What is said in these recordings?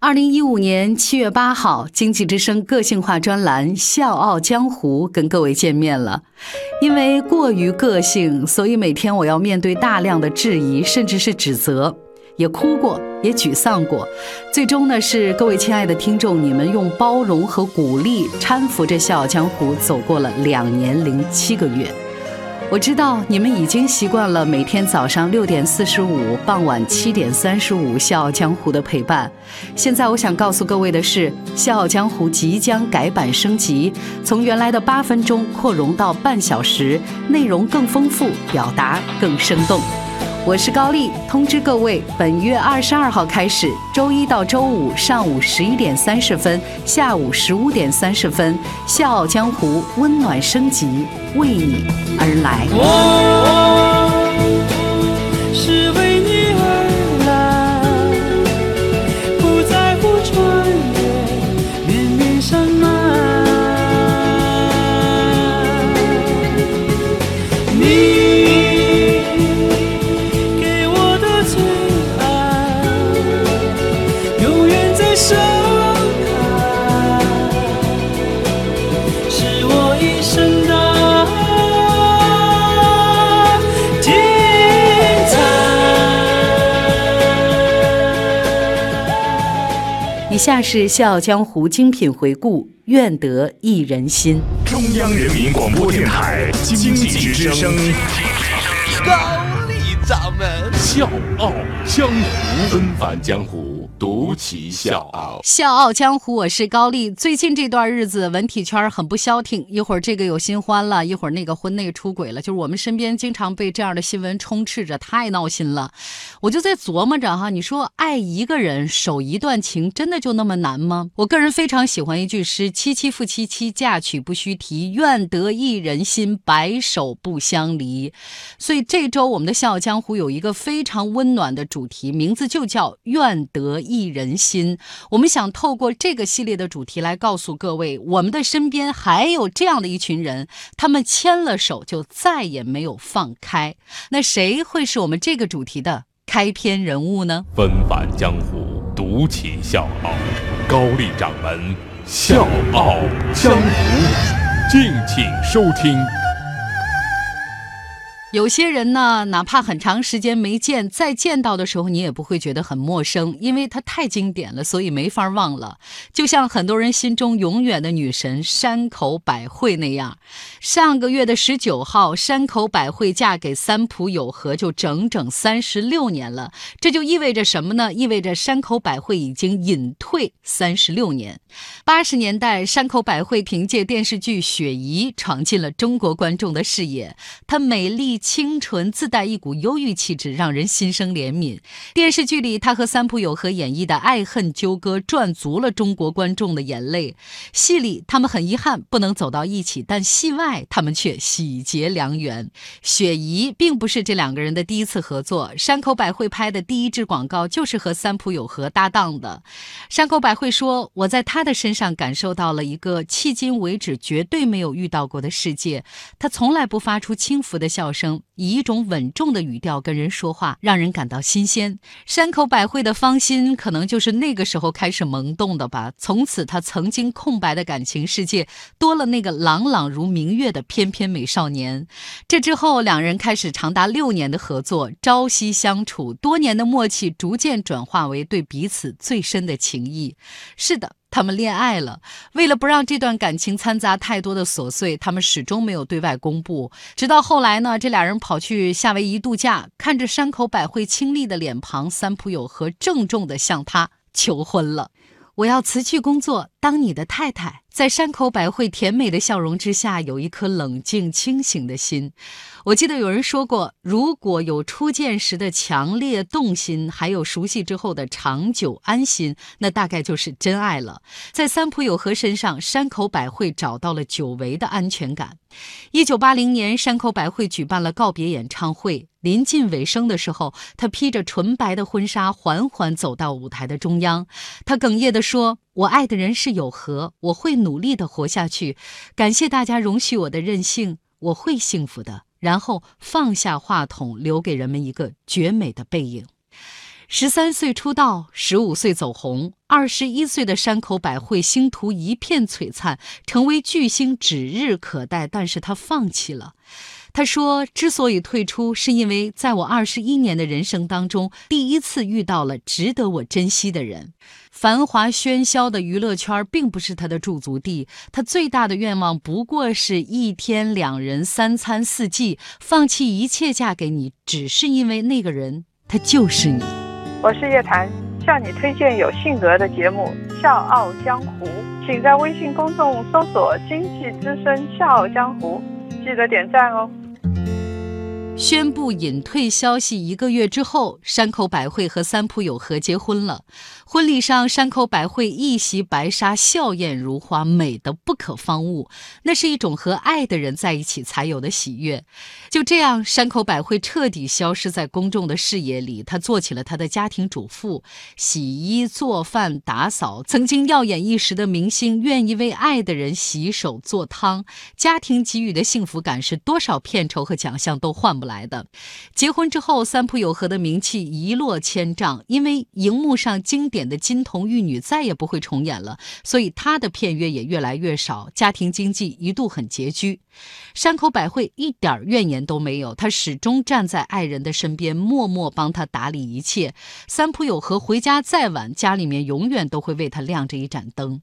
二零一五年七月八号，《经济之声》个性化专栏《笑傲江湖》跟各位见面了。因为过于个性，所以每天我要面对大量的质疑，甚至是指责，也哭过，也沮丧过。最终呢，是各位亲爱的听众，你们用包容和鼓励搀扶着《笑傲江湖》走过了两年零七个月。我知道你们已经习惯了每天早上六点四十五、傍晚七点三十五《笑傲江湖》的陪伴。现在我想告诉各位的是，《笑傲江湖》即将改版升级，从原来的八分钟扩容到半小时，内容更丰富，表达更生动。我是高丽，通知各位，本月二十二号开始，周一到周五上午十一点三十分、下午十五点三十分，《笑傲江湖》温暖升级，为你而来。以下是《笑傲江湖》精品回顾，愿得一人心。中央人民广播电台经济之声，高丽掌门，笑傲江湖，纷繁江湖，独骑笑傲。笑傲江湖，我是高丽。最近这段日子，文体圈很不消停，一会儿这个有新欢了，一会儿那个婚内出轨了，就是我们身边经常被这样的新闻充斥着，太闹心了。我就在琢磨着哈，你说爱一个人，守一段情，真的就那么难吗？我个人非常喜欢一句诗：“七七复七七，嫁娶不须提，愿得一人心，白首不相离。”所以这周我们的笑傲江湖有一个非常温暖的主题，名字就叫“愿得一人心”。我们想透过这个系列的主题来告诉各位，我们的身边还有这样的一群人，他们牵了手就再也没有放开。那谁会是我们这个主题的开篇人物呢？纷繁江湖，独起笑傲。高丽掌门，笑傲江湖，敬请收听。有些人呢，哪怕很长时间没见，再见到的时候，你也不会觉得很陌生，因为它太经典了，所以没法忘了。就像很多人心中永远的女神山口百惠那样，上个月的十九号，山口百惠嫁给三浦友和就整整三十六年了。这就意味着什么呢？意味着山口百惠已经隐退三十六年。八十年代，山口百惠凭借电视剧《雪姨》闯进了中国观众的视野，她美丽。清纯，自带一股忧郁气质，让人心生怜悯。电视剧里，他和三浦友和演绎的爱恨纠葛，赚足了中国观众的眼泪。戏里，他们很遗憾不能走到一起，但戏外，他们却喜结良缘。雪姨并不是这两个人的第一次合作，山口百惠拍的第一支广告就是和三浦友和搭档的。山口百惠说：“我在他的身上感受到了一个迄今为止绝对没有遇到过的世界。他从来不发出轻浮的笑声。”以一种稳重的语调跟人说话，让人感到新鲜。山口百惠的芳心可能就是那个时候开始萌动的吧。从此，她曾经空白的感情世界多了那个朗朗如明月的翩翩美少年。这之后，两人开始长达六年的合作，朝夕相处，多年的默契逐渐转化为对彼此最深的情谊。是的。他们恋爱了，为了不让这段感情掺杂太多的琐碎，他们始终没有对外公布。直到后来呢，这俩人跑去夏威夷度假，看着山口百惠清丽的脸庞，三浦友和郑重地向她求婚了。我要辞去工作，当你的太太。在山口百惠甜美的笑容之下，有一颗冷静清醒的心。我记得有人说过，如果有初见时的强烈动心，还有熟悉之后的长久安心，那大概就是真爱了。在三浦友和身上，山口百惠找到了久违的安全感。一九八零年，山口百惠举办了告别演唱会。临近尾声的时候，她披着纯白的婚纱，缓缓走到舞台的中央。她哽咽地说：“我爱的人是友和，我会努力的活下去。感谢大家容许我的任性，我会幸福的。”然后放下话筒，留给人们一个绝美的背影。十三岁出道，十五岁走红，二十一岁的山口百惠星途一片璀璨，成为巨星指日可待。但是她放弃了。他说：“之所以退出，是因为在我二十一年的人生当中，第一次遇到了值得我珍惜的人。繁华喧嚣的娱乐圈并不是他的驻足地，他最大的愿望不过是一天两人三餐四季，放弃一切嫁给你，只是因为那个人，他就是你。”我是叶檀，向你推荐有性格的节目《笑傲江湖》，请在微信公众搜索“经济之声笑傲江湖”，记得点赞哦。宣布隐退消息一个月之后，山口百惠和三浦友和结婚了。婚礼上，山口百惠一袭白纱，笑靥如花，美得不可方物。那是一种和爱的人在一起才有的喜悦。就这样，山口百惠彻底消失在公众的视野里。她做起了她的家庭主妇，洗衣、做饭、打扫。曾经耀眼一时的明星，愿意为爱的人洗手做汤。家庭给予的幸福感，是多少片酬和奖项都换不来的。结婚之后，三浦友和的名气一落千丈，因为荧幕上经典的金童玉女再也不会重演了，所以他的片约也越来越少，家庭经济一度很拮据。山口百惠一点怨言都没有，她始终站在爱人的身边，默默帮他打理一切。三浦友和回家再晚，家里面永远都会为他亮着一盏灯，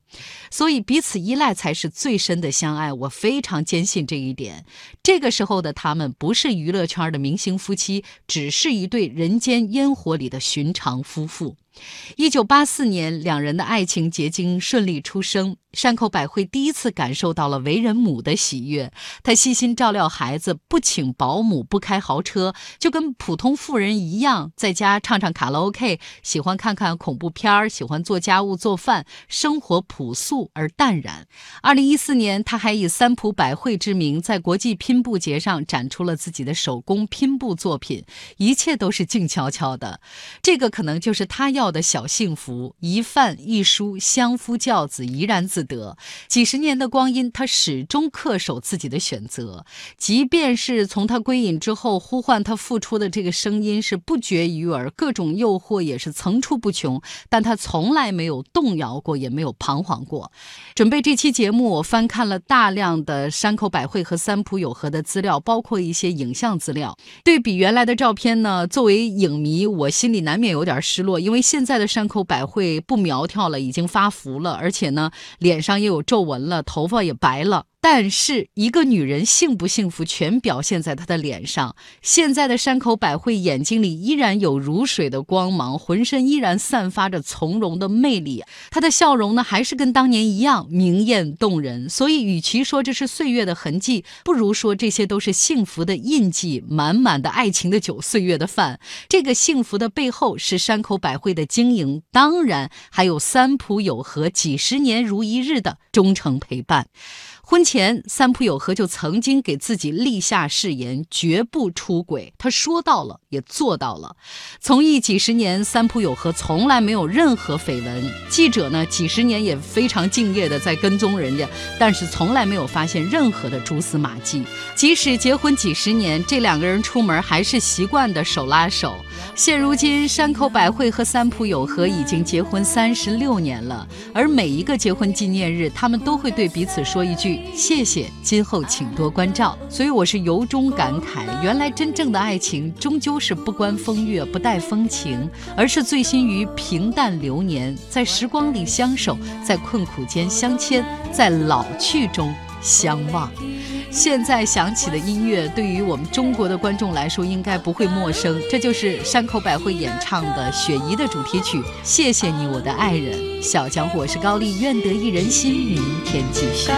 所以彼此依赖才是最深的相爱。我非常坚信这一点。这个时候的他们不是娱乐圈圈的明星夫妻，只是一对人间烟火里的寻常夫妇。一九八四年，两人的爱情结晶顺利出生。山口百惠第一次感受到了为人母的喜悦。她细心照料孩子，不请保姆，不开豪车，就跟普通妇人一样，在家唱唱卡拉 OK，喜欢看看恐怖片儿，喜欢做家务做饭，生活朴素而淡然。二零一四年，她还以三浦百惠之名，在国际拼布节上展出了自己的手工拼布作品，一切都是静悄悄的。这个可能就是他要。的小幸福，一饭一书，相夫教子，怡然自得。几十年的光阴，他始终恪守自己的选择。即便是从他归隐之后，呼唤他复出的这个声音是不绝于耳，各种诱惑也是层出不穷，但他从来没有动摇过，也没有彷徨过。准备这期节目，我翻看了大量的山口百惠和三浦友和的资料，包括一些影像资料。料对比原来的照片呢，作为影迷，我心里难免有点失落，因为。现在的山口百惠不苗条了，已经发福了，而且呢，脸上也有皱纹了，头发也白了。但是，一个女人幸不幸福，全表现在她的脸上。现在的山口百惠眼睛里依然有如水的光芒，浑身依然散发着从容的魅力。她的笑容呢，还是跟当年一样明艳动人。所以，与其说这是岁月的痕迹，不如说这些都是幸福的印记。满满的爱情的酒，岁月的饭。这个幸福的背后是山口百惠的经营，当然还有三浦友和几十年如一日的忠诚陪伴。婚前，三浦友和就曾经给自己立下誓言，绝不出轨。他说到了，也做到了。从艺几十年，三浦友和从来没有任何绯闻。记者呢，几十年也非常敬业的在跟踪人家，但是从来没有发现任何的蛛丝马迹。即使结婚几十年，这两个人出门还是习惯的手拉手。现如今，山口百惠和三浦友和已经结婚三十六年了，而每一个结婚纪念日，他们都会对彼此说一句。谢谢，今后请多关照。所以我是由衷感慨，原来真正的爱情终究是不关风月、不带风情，而是醉心于平淡流年，在时光里相守，在困苦间相牵，在老去中相望。现在响起的音乐，对于我们中国的观众来说，应该不会陌生。这就是山口百惠演唱的《雪姨》的主题曲。谢谢你，我的爱人。小江湖，我是高丽，愿得一人心，明天继续。